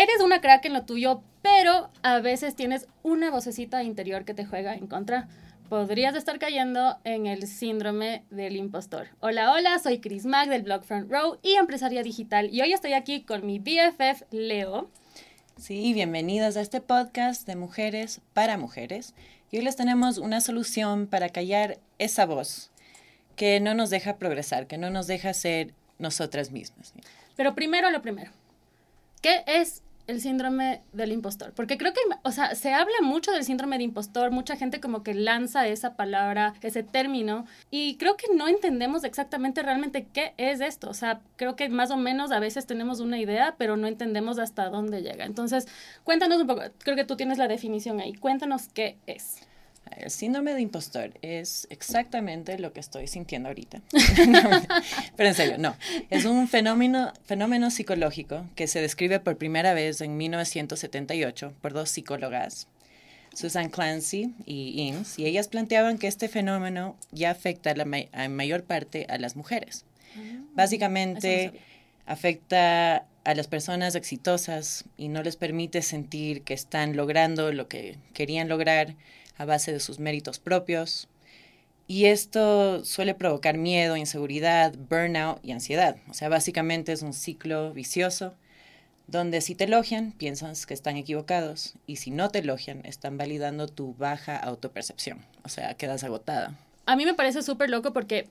eres una crack en lo tuyo, pero a veces tienes una vocecita interior que te juega en contra. Podrías estar cayendo en el síndrome del impostor. Hola, hola, soy Chris Mack del blog Front Row y empresaria digital. Y hoy estoy aquí con mi BFF Leo. Sí, bienvenidas a este podcast de mujeres para mujeres. Y hoy les tenemos una solución para callar esa voz que no nos deja progresar, que no nos deja ser nosotras mismas. Pero primero lo primero. ¿Qué es el síndrome del impostor? Porque creo que, o sea, se habla mucho del síndrome de impostor, mucha gente como que lanza esa palabra, ese término, y creo que no entendemos exactamente realmente qué es esto. O sea, creo que más o menos a veces tenemos una idea, pero no entendemos hasta dónde llega. Entonces, cuéntanos un poco, creo que tú tienes la definición ahí, cuéntanos qué es. El síndrome de impostor es exactamente lo que estoy sintiendo ahorita. Pero en serio, no. Es un fenómeno, fenómeno psicológico que se describe por primera vez en 1978 por dos psicólogas, Susan Clancy y Innes, y ellas planteaban que este fenómeno ya afecta la en mayor parte a las mujeres. Ah, Básicamente afecta a las personas exitosas y no les permite sentir que están logrando lo que querían lograr a base de sus méritos propios. Y esto suele provocar miedo, inseguridad, burnout y ansiedad. O sea, básicamente es un ciclo vicioso donde si te elogian, piensas que están equivocados y si no te elogian, están validando tu baja autopercepción. O sea, quedas agotada. A mí me parece súper loco porque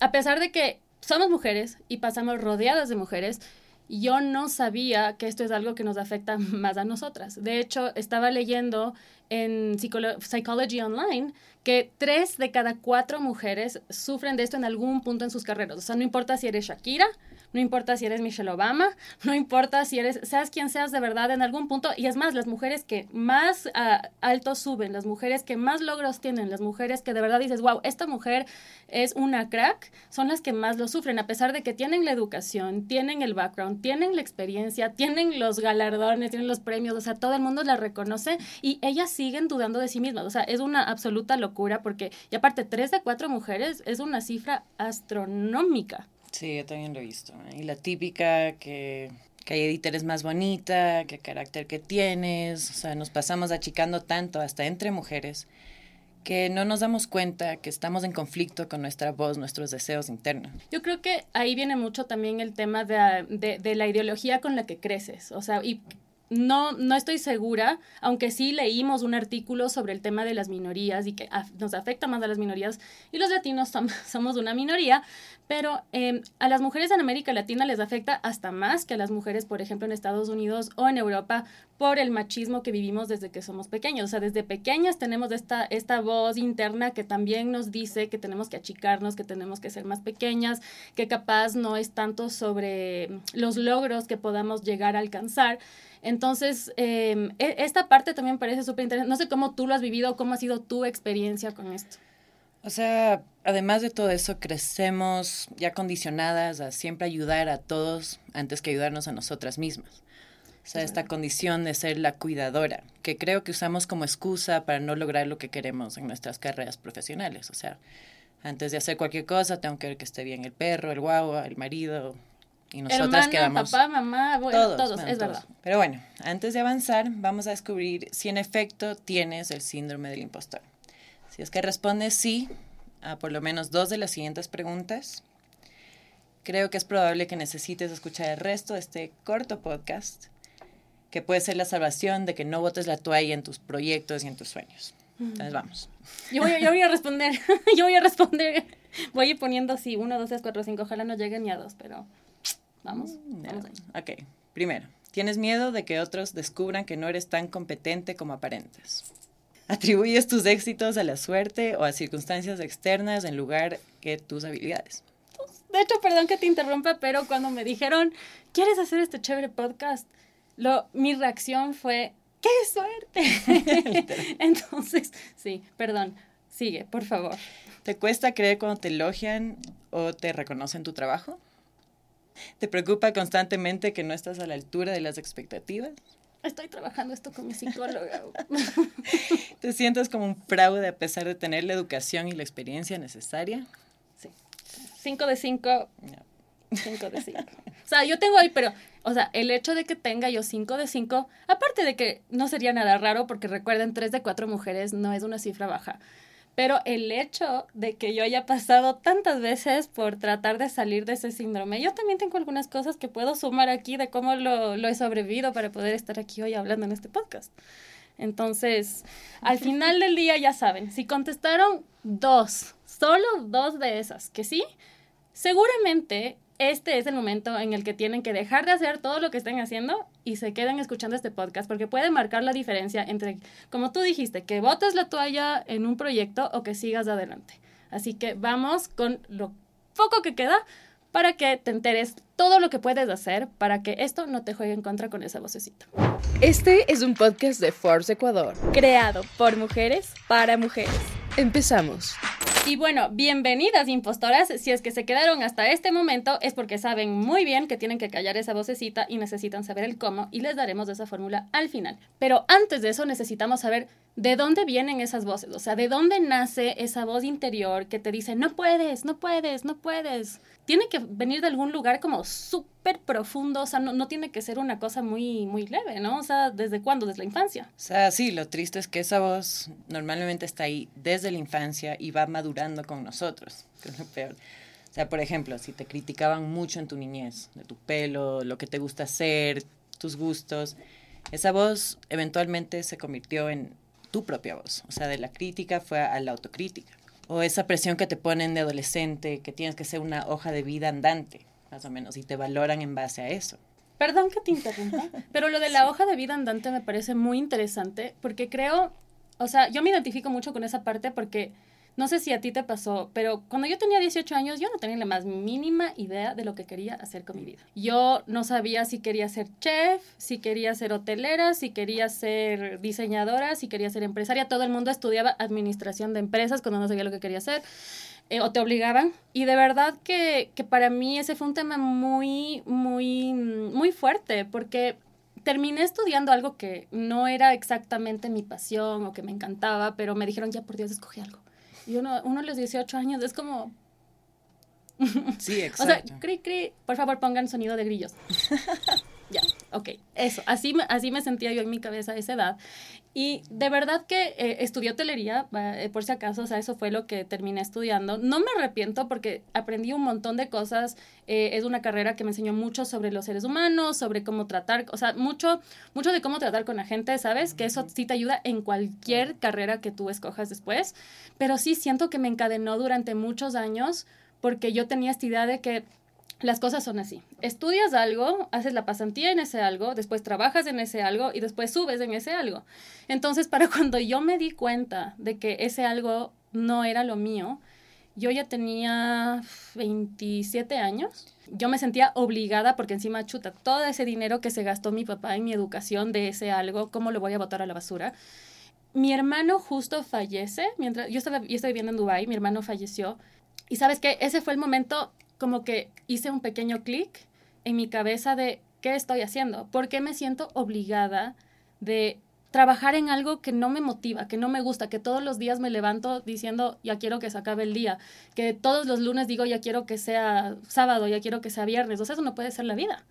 a pesar de que somos mujeres y pasamos rodeadas de mujeres, yo no sabía que esto es algo que nos afecta más a nosotras. De hecho, estaba leyendo en Psychology Online que tres de cada cuatro mujeres sufren de esto en algún punto en sus carreras. O sea, no importa si eres Shakira, no importa si eres Michelle Obama, no importa si eres, seas quien seas de verdad en algún punto. Y es más, las mujeres que más uh, alto suben, las mujeres que más logros tienen, las mujeres que de verdad dices, wow, esta mujer es una crack, son las que más lo sufren, a pesar de que tienen la educación, tienen el background, tienen la experiencia, tienen los galardones, tienen los premios, o sea, todo el mundo las reconoce y ellas siguen dudando de sí mismas. O sea, es una absoluta locura porque, y aparte, tres de cuatro mujeres es una cifra astronómica. Sí, yo también lo he visto. Y la típica que, que Edith eres más bonita, que carácter que tienes, o sea, nos pasamos achicando tanto hasta entre mujeres que no nos damos cuenta que estamos en conflicto con nuestra voz, nuestros deseos internos. Yo creo que ahí viene mucho también el tema de, de, de la ideología con la que creces, o sea, y no, no estoy segura, aunque sí leímos un artículo sobre el tema de las minorías y que nos afecta más a las minorías y los latinos somos una minoría, pero em, a las mujeres en América Latina les afecta hasta más que a las mujeres, por ejemplo, en Estados Unidos o en Europa por el machismo que vivimos desde que somos pequeños. O sea, desde pequeñas tenemos esta, esta voz interna que también nos dice que tenemos que achicarnos, que tenemos que ser más pequeñas, que capaz no es tanto sobre los logros que podamos llegar a alcanzar. Entonces, em, e, esta parte también parece súper interesante. No sé cómo tú lo has vivido, cómo ha sido tu experiencia con esto. O sea, además de todo eso, crecemos ya condicionadas a siempre ayudar a todos antes que ayudarnos a nosotras mismas. O sea, esta condición de ser la cuidadora, que creo que usamos como excusa para no lograr lo que queremos en nuestras carreras profesionales. O sea, antes de hacer cualquier cosa, tengo que ver que esté bien el perro, el guagua, el marido, y nosotras quedamos. papá, mamá, todos, es verdad. Pero bueno, antes de avanzar, vamos a descubrir si en efecto tienes el síndrome del impostor. Si es que respondes sí a por lo menos dos de las siguientes preguntas, creo que es probable que necesites escuchar el resto de este corto podcast, que puede ser la salvación de que no botes la toalla en tus proyectos y en tus sueños. Entonces vamos. Yo voy, yo voy a responder, yo voy a responder. Voy a ir poniendo así, uno, dos, tres, cuatro, cinco, ojalá no lleguen ni a dos, pero Vamos, mm, vamos Ok, primero, tienes miedo de que otros descubran que no eres tan competente como aparentes. Atribuyes tus éxitos a la suerte o a circunstancias externas en lugar que tus habilidades. De hecho, perdón que te interrumpa, pero cuando me dijeron, ¿quieres hacer este chévere podcast? Lo, mi reacción fue, ¡qué suerte! Entonces, sí, perdón, sigue, por favor. ¿Te cuesta creer cuando te elogian o te reconocen tu trabajo? ¿Te preocupa constantemente que no estás a la altura de las expectativas? Estoy trabajando esto con mi psicóloga. ¿Te sientes como un fraude a pesar de tener la educación y la experiencia necesaria? Sí. Cinco de cinco. Cinco de cinco. O sea, yo tengo ahí, pero, o sea, el hecho de que tenga yo 5 de 5, aparte de que no sería nada raro, porque recuerden, 3 de 4 mujeres no es una cifra baja. Pero el hecho de que yo haya pasado tantas veces por tratar de salir de ese síndrome, yo también tengo algunas cosas que puedo sumar aquí de cómo lo, lo he sobrevivido para poder estar aquí hoy hablando en este podcast. Entonces, al final del día ya saben, si contestaron dos, solo dos de esas, que sí, seguramente este es el momento en el que tienen que dejar de hacer todo lo que estén haciendo y se queden escuchando este podcast porque puede marcar la diferencia entre, como tú dijiste, que botes la toalla en un proyecto o que sigas adelante. Así que vamos con lo poco que queda para que te enteres todo lo que puedes hacer para que esto no te juegue en contra con esa vocecita. Este es un podcast de Force Ecuador, creado por mujeres para mujeres. Empezamos. Y bueno, bienvenidas impostoras. Si es que se quedaron hasta este momento es porque saben muy bien que tienen que callar esa vocecita y necesitan saber el cómo y les daremos esa fórmula al final. Pero antes de eso necesitamos saber de dónde vienen esas voces, o sea, de dónde nace esa voz interior que te dice, no puedes, no puedes, no puedes. Tiene que venir de algún lugar como súper profundo, o sea, no, no, tiene que ser una cosa muy, muy leve, ¿no? O sea, ¿desde cuándo? Desde la infancia. O sea, sí, lo triste es que esa voz normalmente está ahí desde la infancia y va madurando con nosotros, que es lo peor. O sea, por ejemplo, si te criticaban mucho en tu niñez, de tu pelo, lo que te gusta hacer, tus gustos, esa voz eventualmente se convirtió en tu propia voz. O sea, de la crítica fue a la autocrítica. O esa presión que te ponen de adolescente, que tienes que ser una hoja de vida andante, más o menos, y te valoran en base a eso. Perdón que te interrumpa, pero lo de la hoja de vida andante me parece muy interesante porque creo, o sea, yo me identifico mucho con esa parte porque no sé si a ti te pasó, pero cuando yo tenía 18 años yo no tenía la más mínima idea de lo que quería hacer con mi vida. Yo no sabía si quería ser chef, si quería ser hotelera, si quería ser diseñadora, si quería ser empresaria. Todo el mundo estudiaba administración de empresas cuando no sabía lo que quería hacer. Eh, o te obligaban. Y de verdad que, que para mí ese fue un tema muy, muy, muy fuerte, porque terminé estudiando algo que no era exactamente mi pasión o que me encantaba, pero me dijeron, ya por Dios, escogí algo. Y uno, uno a los 18 años es como... Sí, exacto. o sea, cri, cri, por favor pongan sonido de grillos. ok, eso, así, así me sentía yo en mi cabeza a esa edad. Y de verdad que eh, estudié hotelería, eh, por si acaso, o sea, eso fue lo que terminé estudiando. No me arrepiento porque aprendí un montón de cosas. Eh, es una carrera que me enseñó mucho sobre los seres humanos, sobre cómo tratar, o sea, mucho, mucho de cómo tratar con la gente, ¿sabes? Que eso sí te ayuda en cualquier carrera que tú escojas después. Pero sí siento que me encadenó durante muchos años porque yo tenía esta idea de que las cosas son así. Estudias algo, haces la pasantía en ese algo, después trabajas en ese algo y después subes en ese algo. Entonces, para cuando yo me di cuenta de que ese algo no era lo mío, yo ya tenía 27 años. Yo me sentía obligada porque encima chuta todo ese dinero que se gastó mi papá en mi educación de ese algo, ¿cómo lo voy a botar a la basura? Mi hermano justo fallece, mientras yo estaba, yo estaba viviendo en Dubái, mi hermano falleció. Y sabes que ese fue el momento como que hice un pequeño clic en mi cabeza de qué estoy haciendo, por qué me siento obligada de trabajar en algo que no me motiva, que no me gusta, que todos los días me levanto diciendo ya quiero que se acabe el día, que todos los lunes digo ya quiero que sea sábado, ya quiero que sea viernes, o sea, eso no puede ser la vida.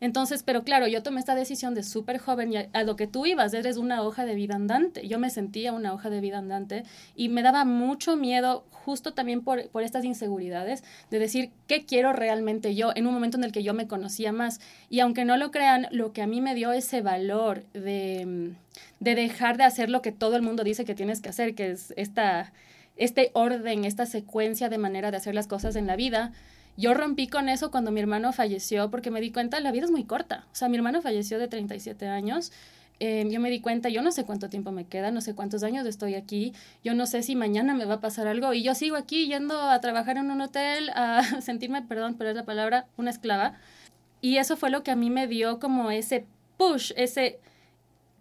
Entonces, pero claro, yo tomé esta decisión de súper joven y a, lo que tú ibas, eres una hoja de vida andante. Yo me sentía una hoja de vida andante y me daba mucho miedo, justo también por, por estas inseguridades, de decir qué quiero realmente yo en un momento en el que yo me conocía más. Y aunque no lo crean, lo que a mí me dio ese valor de, de dejar de hacer lo que todo el mundo dice que tienes que hacer, que es esta, este orden, esta secuencia de manera de hacer las cosas en la vida, yo rompí con eso cuando mi hermano falleció porque me di cuenta, la vida es muy corta. O sea, mi hermano falleció de 37 años. Eh, yo me di cuenta, yo no sé cuánto tiempo me queda, no sé cuántos años estoy aquí, yo no sé si mañana me va a pasar algo y yo sigo aquí yendo a trabajar en un hotel, a sentirme, perdón, pero es la palabra, una esclava. Y eso fue lo que a mí me dio como ese push, ese,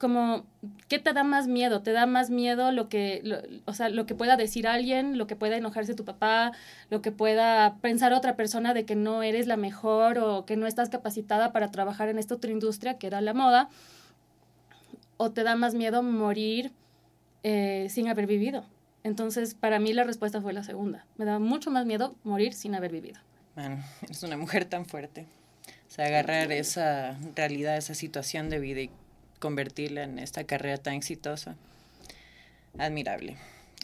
como, ¿qué te da más miedo? ¿Te da más miedo lo que, o sea, lo que pueda decir alguien, lo que pueda enojarse tu papá, lo que pueda pensar otra persona de que no eres la mejor o que no estás capacitada para trabajar en esta otra industria que era la moda? ¿O te da más miedo morir eh, sin haber vivido? Entonces, para mí la respuesta fue la segunda. Me da mucho más miedo morir sin haber vivido. Man, eres una mujer tan fuerte. sea, agarrar esa realidad, esa situación de vida y convertirla en esta carrera tan exitosa. Admirable.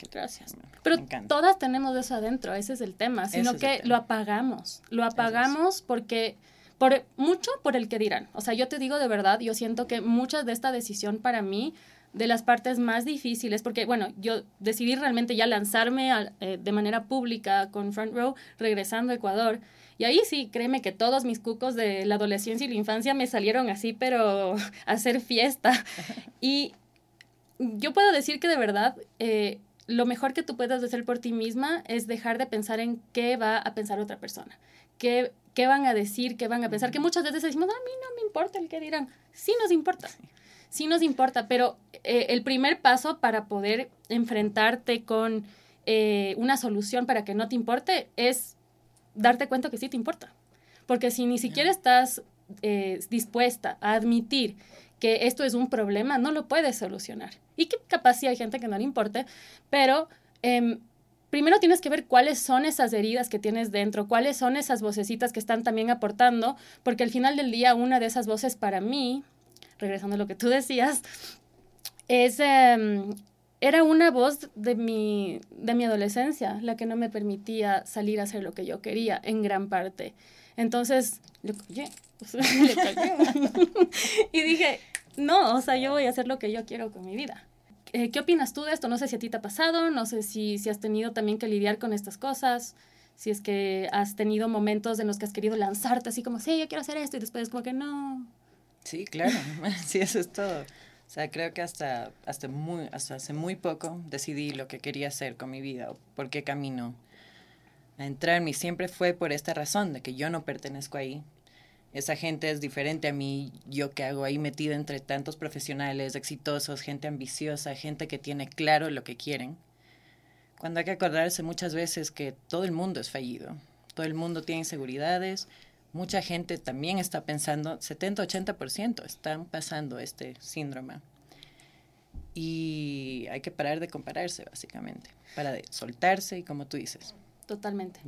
Gracias. Pero todas tenemos eso adentro, ese es el tema, sino que lo apagamos. Lo apagamos porque por mucho por el que dirán. O sea, yo te digo de verdad, yo siento que muchas de esta decisión para mí de las partes más difíciles, porque bueno, yo decidí realmente ya lanzarme eh, de manera pública con Front Row, regresando a Ecuador. Y ahí sí, créeme que todos mis cucos de la adolescencia y la infancia me salieron así, pero a hacer fiesta. Y yo puedo decir que de verdad, eh, lo mejor que tú puedes hacer por ti misma es dejar de pensar en qué va a pensar otra persona, qué, qué van a decir, qué van a pensar, que muchas veces decimos, a mí no me importa el que dirán, sí nos importa sí nos importa, pero eh, el primer paso para poder enfrentarte con eh, una solución para que no te importe es darte cuenta que sí te importa. Porque si ni siquiera estás eh, dispuesta a admitir que esto es un problema, no lo puedes solucionar. Y que capaz sí hay gente que no le importe, pero em, primero tienes que ver cuáles son esas heridas que tienes dentro, cuáles son esas vocecitas que están también aportando, porque al final del día una de esas voces para mí regresando a lo que tú decías, es, em, era una voz de mi, de mi adolescencia, la que no me permitía salir a hacer lo que yo quería, en gran parte. Entonces, le callé, y dije, no, o sea, yo voy a hacer lo que yo quiero con mi vida. Eh, ¿Qué opinas tú de esto? No sé si a ti te ha pasado, no sé si, si has tenido también que lidiar con estas cosas, si es que has tenido momentos en los que has querido lanzarte así como, sí, yo quiero hacer esto, y después como que no, Sí, claro, sí, eso es todo. O sea, creo que hasta, hasta, muy, hace muy poco decidí lo que quería hacer con mi vida, o por qué camino a entrarme. Siempre fue por esta razón, de que yo no pertenezco ahí. Esa gente es diferente a mí, yo que hago ahí metido entre tantos profesionales exitosos, gente ambiciosa, gente que tiene claro lo que quieren. Cuando hay que acordarse muchas veces que todo el mundo es fallido, todo el mundo tiene inseguridades, mucha gente también está pensando, 70-80% están pasando este síndrome. Y hay que parar de compararse, básicamente, para de soltarse y como tú dices. Totalmente.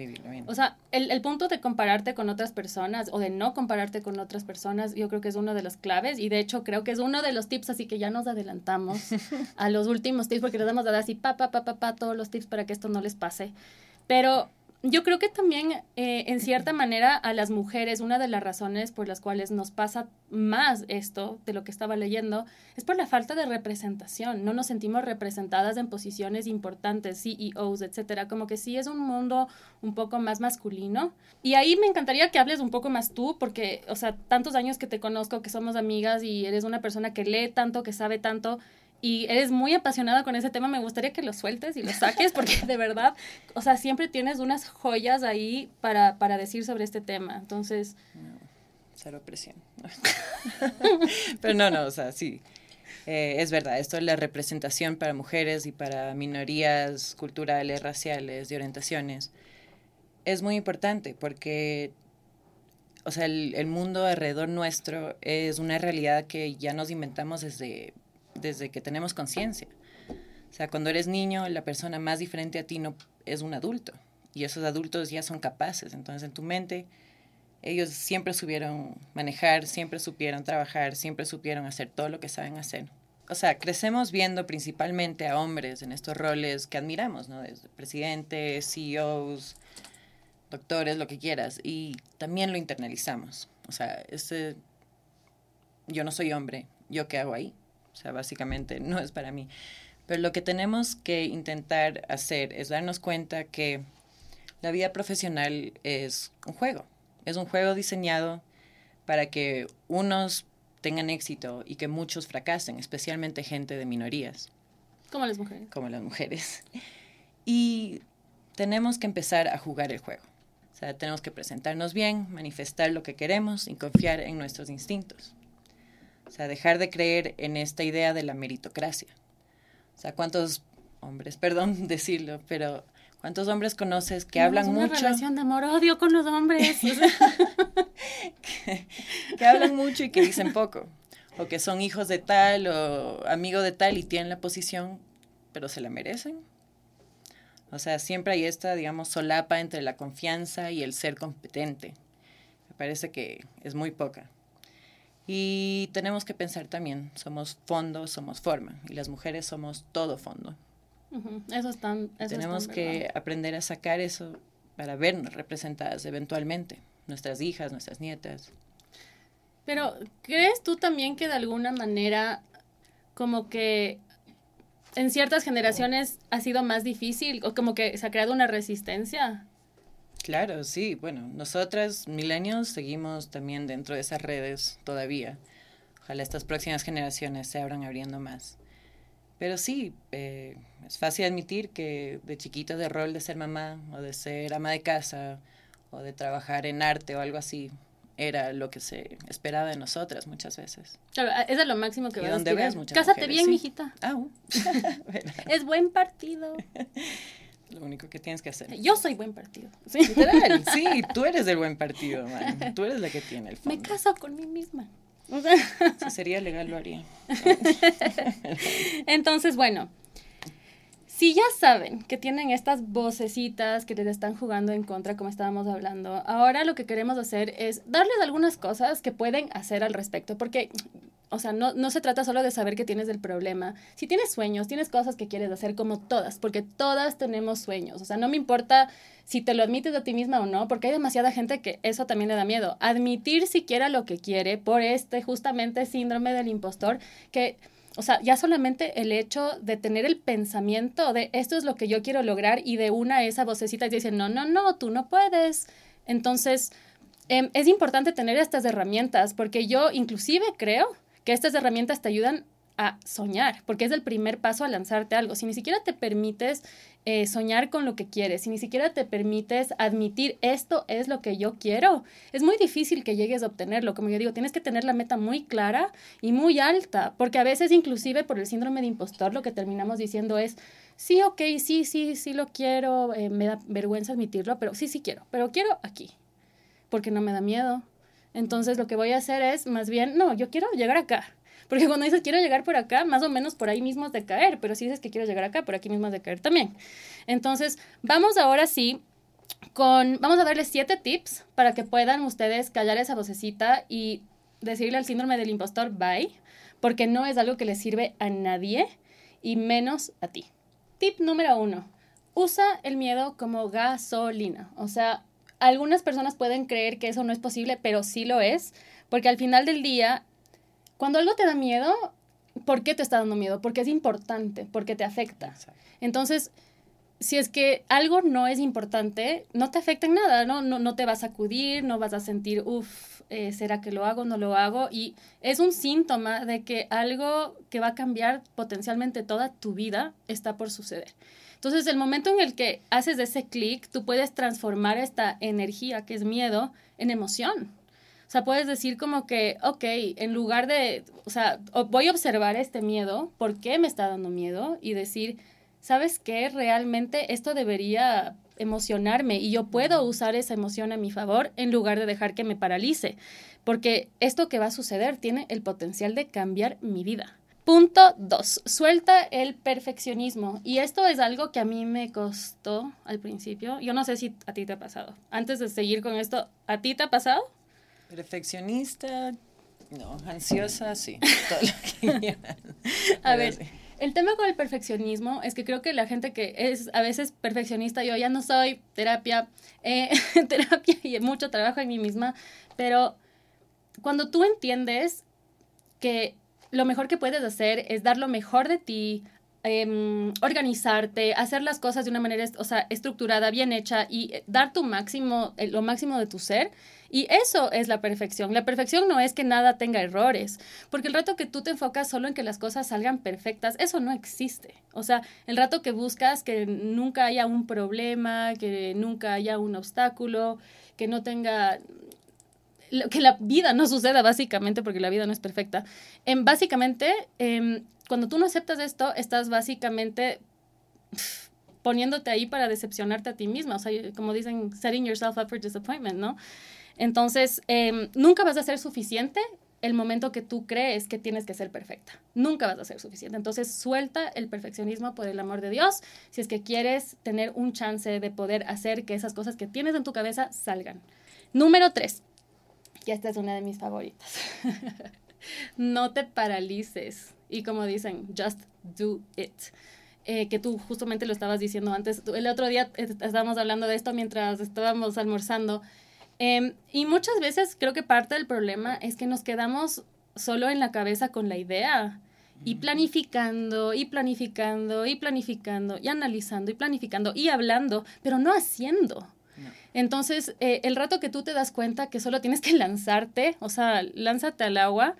O sea, el, el, punto de compararte con otras personas o de no compararte con otras personas, yo creo que es uno de las claves y de hecho creo que es uno de los tips, así que ya nos adelantamos a los últimos tips porque les damos a dar así pa, pa, pa, pa, pa, todos los tips para que esto no les pase. Pero yo creo que también, eh, en cierta manera, a las mujeres, una de las razones por las cuales nos pasa más esto de lo que estaba leyendo es por la falta de representación. No nos sentimos representadas en posiciones importantes, CEOs, etcétera. Como que sí es un mundo un poco más masculino. Y ahí me encantaría que hables un poco más tú, porque, o sea, tantos años que te conozco, que somos amigas y eres una persona que lee tanto, que sabe tanto y eres muy apasionada con ese tema, me gustaría que lo sueltes y lo saques porque de verdad, o sea, siempre tienes unas joyas ahí para, para decir sobre este tema. Entonces... No, cero presión. Pero no, no, o sea, sí. Eh, es verdad, esto es la representación para mujeres y para minorías culturales, raciales, de orientaciones. Es muy importante porque, o sea, el, el mundo alrededor nuestro es una realidad que ya nos inventamos desde desde que tenemos conciencia. O sea, cuando eres niño, la persona más diferente a ti no es un adulto. Y esos adultos ya son capaces. Entonces, en tu mente, ellos siempre supieron manejar, siempre supieron trabajar, siempre supieron hacer todo lo que saben hacer. O sea, crecemos viendo principalmente a hombres en estos roles que admiramos, ¿no? Desde presidentes, CEOs, doctores, lo que quieras. Y también lo internalizamos. O sea, ese, yo no soy hombre, ¿yo qué hago ahí? O sea, básicamente no es para mí. Pero lo que tenemos que intentar hacer es darnos cuenta que la vida profesional es un juego. Es un juego diseñado para que unos tengan éxito y que muchos fracasen, especialmente gente de minorías. Como las mujeres. Como las mujeres. Y tenemos que empezar a jugar el juego. O sea, tenemos que presentarnos bien, manifestar lo que queremos y confiar en nuestros instintos. O sea, dejar de creer en esta idea de la meritocracia. O sea, ¿cuántos hombres, perdón decirlo, pero ¿cuántos hombres conoces que hablan una mucho? relación de amor-odio con los hombres. que, hablan mucho y que dicen poco. O que son hijos de tal o amigos de tal y tienen la posición, pero se la merecen. O sea, siempre hay esta, digamos, solapa entre la confianza y el ser competente. parece que es muy poca. Y tenemos que pensar también, somos fondo, somos forma, y las mujeres somos todo fondo. Eso están, tenemos que aprender a sacar eso para vernos representadas eventualmente, nuestras hijas, nuestras nietas. Pero, ¿crees tú también que de alguna manera como que en ciertas generaciones ha sido más difícil o como que se ha creado una resistencia? Claro, sí. Bueno, nosotras, milenios, seguimos también dentro de esas redes todavía. Ojalá estas próximas generaciones se abran abriendo más. Pero sí, eh, es fácil admitir que de chiquita de rol de ser mamá o de ser ama de casa o de trabajar en arte o algo así, era lo que se esperaba de nosotras muchas veces. Claro, eso es lo máximo que a donde Cásate bien, mijita. Ah, es buen partido. Lo único que tienes que hacer. Yo soy buen partido. Sí, sí, tú eres el buen partido, man. Tú eres la que tiene el fondo. Me caso con mí misma. Si sería legal, lo haría. Entonces, bueno, si ya saben que tienen estas vocecitas que les están jugando en contra, como estábamos hablando, ahora lo que queremos hacer es darles algunas cosas que pueden hacer al respecto, porque o sea, no, no, se trata solo de saber que tienes el problema. Si tienes sueños, tienes cosas que quieres hacer como todas, porque todas tenemos sueños. O sea, no me importa si te lo admites a ti misma o no, porque hay demasiada gente que eso también le da miedo. Admitir siquiera lo que quiere por este justamente síndrome del impostor que o sea, ya solamente el hecho de tener el pensamiento de esto es lo que yo quiero lograr y de una esa vocecita que no, no, no, tú no puedes. Entonces, em, es importante tener estas herramientas porque yo inclusive creo que estas herramientas te ayudan a soñar, porque es el primer paso a lanzarte algo. Si ni siquiera te permites eh, soñar con lo que quieres, si ni siquiera te permites admitir esto es lo que yo quiero, es muy difícil que llegues a obtenerlo. Como yo digo, tienes que tener la meta muy clara y muy alta, porque a veces inclusive por el síndrome de impostor lo que terminamos diciendo es, sí, ok, sí, sí, sí lo quiero, eh, me da vergüenza admitirlo, pero sí, sí quiero, pero quiero aquí, porque no me da miedo. Entonces lo que voy a hacer es más bien, no, yo quiero llegar acá porque cuando dices quiero llegar por acá, más o menos por ahí mismo es de caer, pero si dices que quiero llegar acá, por aquí mismo es de caer también. Entonces, vamos ahora sí con, vamos a darles siete tips para que puedan ustedes callar esa vocecita y decirle al síndrome del impostor bye, porque no es algo que le sirve a nadie y menos a ti. Tip número uno, usa el miedo como gasolina. O sea, algunas personas pueden creer que eso no es posible, pero sí lo es, porque al final del día cuando algo te da miedo, ¿por qué te está dando miedo? Porque es importante, porque te afecta. Entonces, si es que algo no es importante, no te afecta en nada, ¿no? No, no te vas a acudir, no vas a sentir, uff, eh, ¿será que lo hago, no lo hago? Y es un síntoma de que algo que va a cambiar potencialmente toda tu vida está por suceder. Entonces, el momento en el que haces ese clic, tú puedes transformar esta energía, que es miedo, en emoción. O sea, puedes decir como que, ok, en lugar de, o sea, voy a observar este miedo, ¿por qué me está dando miedo? Y decir, ¿sabes qué? Realmente esto debería emocionarme y yo puedo usar esa emoción a mi favor en lugar de dejar que me paralice, porque esto que va a suceder tiene el potencial de cambiar mi vida. Punto dos, suelta el perfeccionismo. Y esto es algo que a mí me costó al principio. Yo no sé si a ti te ha pasado. Antes de seguir con esto, ¿a ti te ha pasado? Perfeccionista, no, ansiosa, sí. a ver, el tema con el perfeccionismo es que creo que la gente que es a veces perfeccionista, yo ya no soy terapia, eh, terapia y mucho trabajo en mí misma, pero cuando tú entiendes que lo mejor que puedes hacer es dar lo mejor de ti, em, organizarte, hacer las cosas de una manera o sea, estructurada, bien hecha y dar tu máximo, lo máximo de tu ser, y eso es la perfección. La perfección no es que nada tenga errores, porque el rato que tú te enfocas solo en que las cosas salgan perfectas, eso no existe. O sea, el rato que buscas que nunca haya un problema, que nunca haya un obstáculo, que no tenga que la vida no suceda básicamente porque la vida no es perfecta. En, básicamente, em, cuando tú no aceptas esto, estás básicamente poniéndote ahí para decepcionarte a ti misma. O sea, como dicen, setting yourself up for disappointment, ¿no? Entonces, em, nunca vas a ser suficiente el momento que tú crees que tienes que ser perfecta. Nunca vas a ser suficiente. Entonces, suelta el perfeccionismo por el amor de Dios si es que quieres tener un chance de poder hacer que esas cosas que tienes en tu cabeza salgan. Número tres, Y esta es una de mis favoritas. no te paralices. Y como dicen, just do it. Eh, que tú justamente lo estabas diciendo antes. El otro día estábamos hablando de esto mientras estábamos almorzando. Em, y muchas veces creo que parte del problema es que nos quedamos solo en la cabeza con la idea y planificando y planificando y planificando y analizando y planificando y hablando, pero no haciendo. Entonces, eh, el rato que tú te das cuenta que solo tienes que lanzarte, o sea, lánzate al agua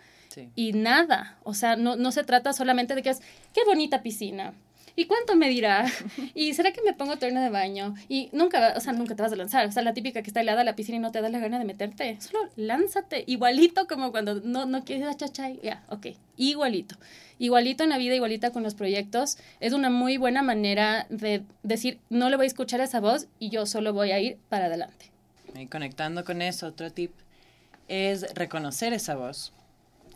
y nada, o sea, no, no se trata solamente de que es, qué bonita piscina, ¿Y cuánto me dirá? ¿Y será que me pongo terno de baño? Y nunca, o sea, nunca te vas a lanzar. O sea, la típica que está helada la piscina y no te da la gana de meterte. Solo lánzate. Igualito como cuando no, no quieres achachay. Ya, ok. Igualito. Igualito en la vida, igualita con los proyectos. Es una muy buena manera de decir, no le voy a escuchar esa voz y yo solo voy a ir para adelante. Y conectando con eso, otro tip es reconocer esa voz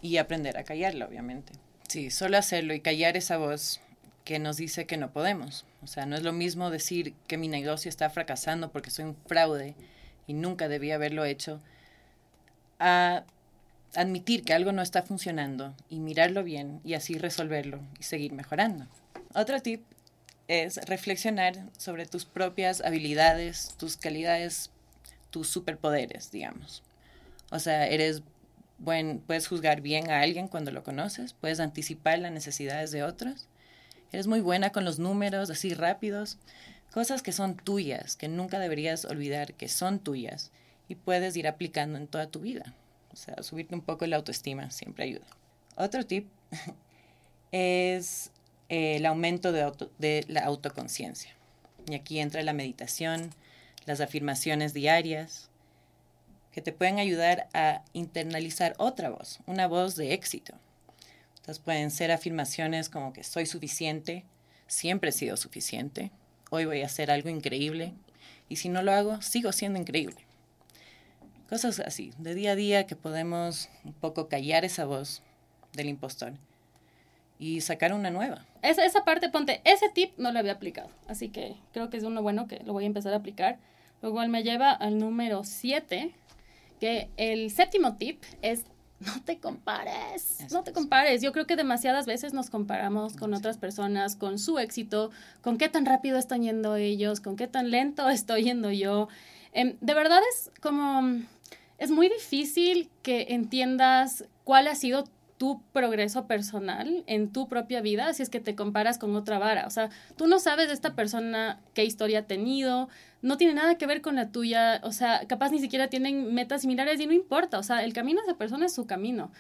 y aprender a callarla, obviamente. Sí, solo hacerlo y callar esa voz que nos dice que no podemos. O sea, no es lo mismo decir que mi negocio está fracasando porque soy un fraude y nunca debía haberlo hecho, a admitir que algo no está funcionando y mirarlo bien y así resolverlo y seguir mejorando. Otro tip es reflexionar sobre tus propias habilidades, tus calidades, tus superpoderes, digamos. O sea, eres buen, puedes juzgar bien a alguien cuando lo conoces, puedes anticipar las necesidades de otros Eres muy buena con los números, así rápidos. Cosas que son tuyas, que nunca deberías olvidar que son tuyas y puedes ir aplicando en toda tu vida. O sea, subirte un poco la autoestima siempre ayuda. Otro tip es eh, el aumento de, de la autoconciencia. Y aquí entra la meditación, las afirmaciones diarias, que te pueden ayudar a internalizar otra voz, una voz de éxito. Entonces pueden ser afirmaciones como que soy suficiente, siempre he sido suficiente, hoy voy a hacer algo increíble y si no lo hago, sigo siendo increíble. Cosas así, de día a día que podemos un poco callar esa voz del impostor y sacar una nueva. Esa, esa parte, ponte, ese tip no lo había aplicado, así que creo que es uno bueno que lo voy a empezar a aplicar. Lo cual me lleva al número 7, que el séptimo tip es no te compares, no te compares. Yo creo que demasiadas veces nos comparamos con otras personas, con su éxito, con qué tan rápido están yendo ellos, con qué tan lento estoy yendo yo. Em, de verdad es como, es muy difícil que entiendas cuál ha sido tu progreso personal en tu propia vida si es que te comparas con otra vara. O sea, tú no sabes de esta persona qué historia ha tenido, no tiene nada que ver con la tuya, o sea, capaz ni siquiera tienen metas similares y no importa, o sea, el camino de esa persona es su camino.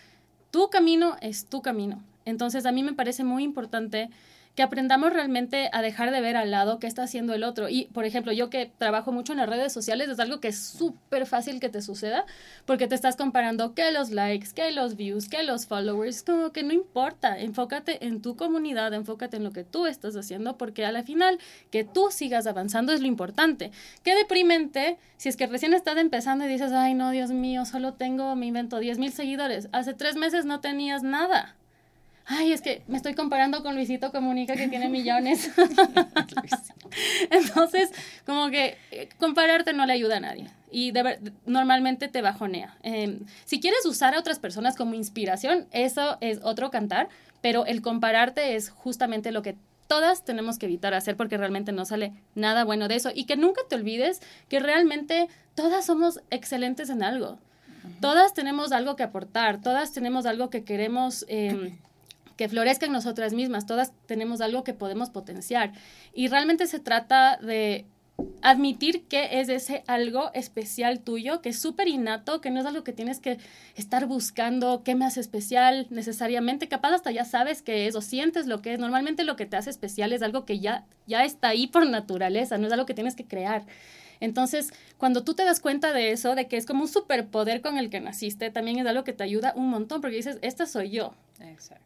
Tu camino es tu camino. Entonces, a mí me parece muy importante que aprendamos realmente a dejar de ver al lado qué está haciendo el otro. Y, por ejemplo, yo que trabajo mucho en las redes sociales, es algo que es súper fácil que te suceda, porque te estás comparando que los likes, que los views, que los followers, como que no importa, enfócate en tu comunidad, enfócate en lo que tú estás haciendo, porque a la final que tú sigas avanzando es lo importante. Qué deprimente si es que recién estás empezando y dices, ay no, Dios mío, solo tengo, me invento 10 mil seguidores. Hace tres meses no tenías nada ay, es que me estoy comparando con Luisito Comunica que tiene millones. Entonces, como que eh, compararte no le ayuda a nadie y normalmente te bajonea. Em, si quieres usar a otras personas como inspiración, eso es otro cantar, pero el compararte es justamente lo que todas tenemos que evitar hacer porque realmente no sale nada bueno de eso y que nunca te olvides que realmente todas somos excelentes en algo. Todas tenemos algo que aportar, todas tenemos algo que queremos eh, que florezca en nosotras mismas. Todas tenemos algo que podemos potenciar. Y realmente se trata de admitir que es ese algo especial tuyo, que es súper innato, que no es algo que tienes que estar buscando, qué me hace especial necesariamente, capaz hasta ya sabes qué es o sientes lo que es. Normalmente lo que te hace especial es algo que ya, ya está ahí por naturaleza, no es algo que tienes que crear. Entonces, cuando tú te das cuenta de eso, de que es como un superpoder con el que naciste, también es algo que te ayuda un montón, porque dices, esta soy yo.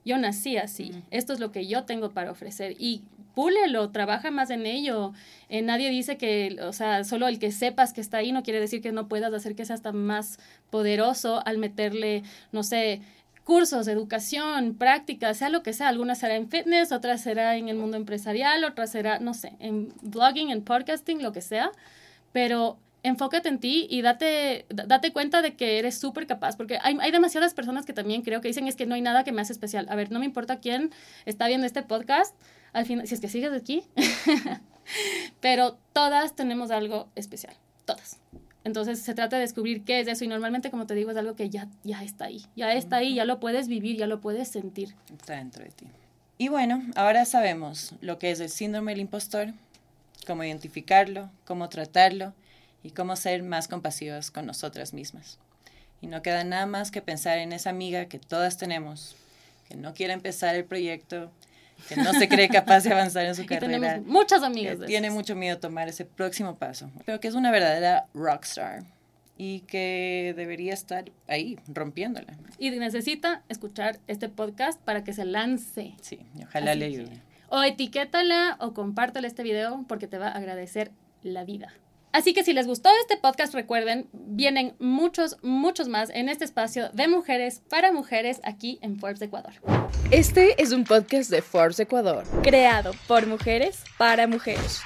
Yo nací así, esto es lo que yo tengo para ofrecer. Y púlelo, trabaja más en ello. Eh, nadie dice que, o sea, solo el que sepas que está ahí no quiere decir que no puedas hacer que sea hasta más poderoso al meterle, no sé, cursos, educación, prácticas, sea lo que sea. Alguna será en fitness, otra será en el mundo empresarial, otra será, no sé, en blogging, en podcasting, lo que sea pero enfócate en ti y date, date cuenta de que eres súper capaz, porque hay, hay, demasiadas personas que también creo que dicen es que no hay nada que me hace especial. A ver, no me importa quién está viendo este podcast, al final, si es que sigues aquí, pero todas tenemos algo especial, todas. Entonces se trata de descubrir qué es eso y normalmente, como te digo, es algo que ya, ya está ahí, ya está ahí, ya lo puedes vivir, ya lo puedes sentir. Está dentro de ti. Y bueno, ahora sabemos lo que es el síndrome del impostor, cómo identificarlo, cómo tratarlo y cómo ser más compasivas con nosotras mismas. Y no queda nada más que pensar en esa amiga que todas tenemos, que no quiere empezar el proyecto, que no se cree capaz de avanzar en su carrera. Tenemos muchas amigas. Que tiene mucho miedo a tomar ese próximo paso, pero que es una verdadera rockstar y que debería estar ahí, rompiéndola. Y necesita escuchar este podcast para que se lance. Sí, ojalá le ayude. O etiquétala o compártale este video porque te va a agradecer la vida. Así que si les gustó este podcast, recuerden, vienen muchos, muchos más en este espacio de mujeres para mujeres aquí en Forbes Ecuador. Este es un podcast de Forbes Ecuador, creado por mujeres para mujeres.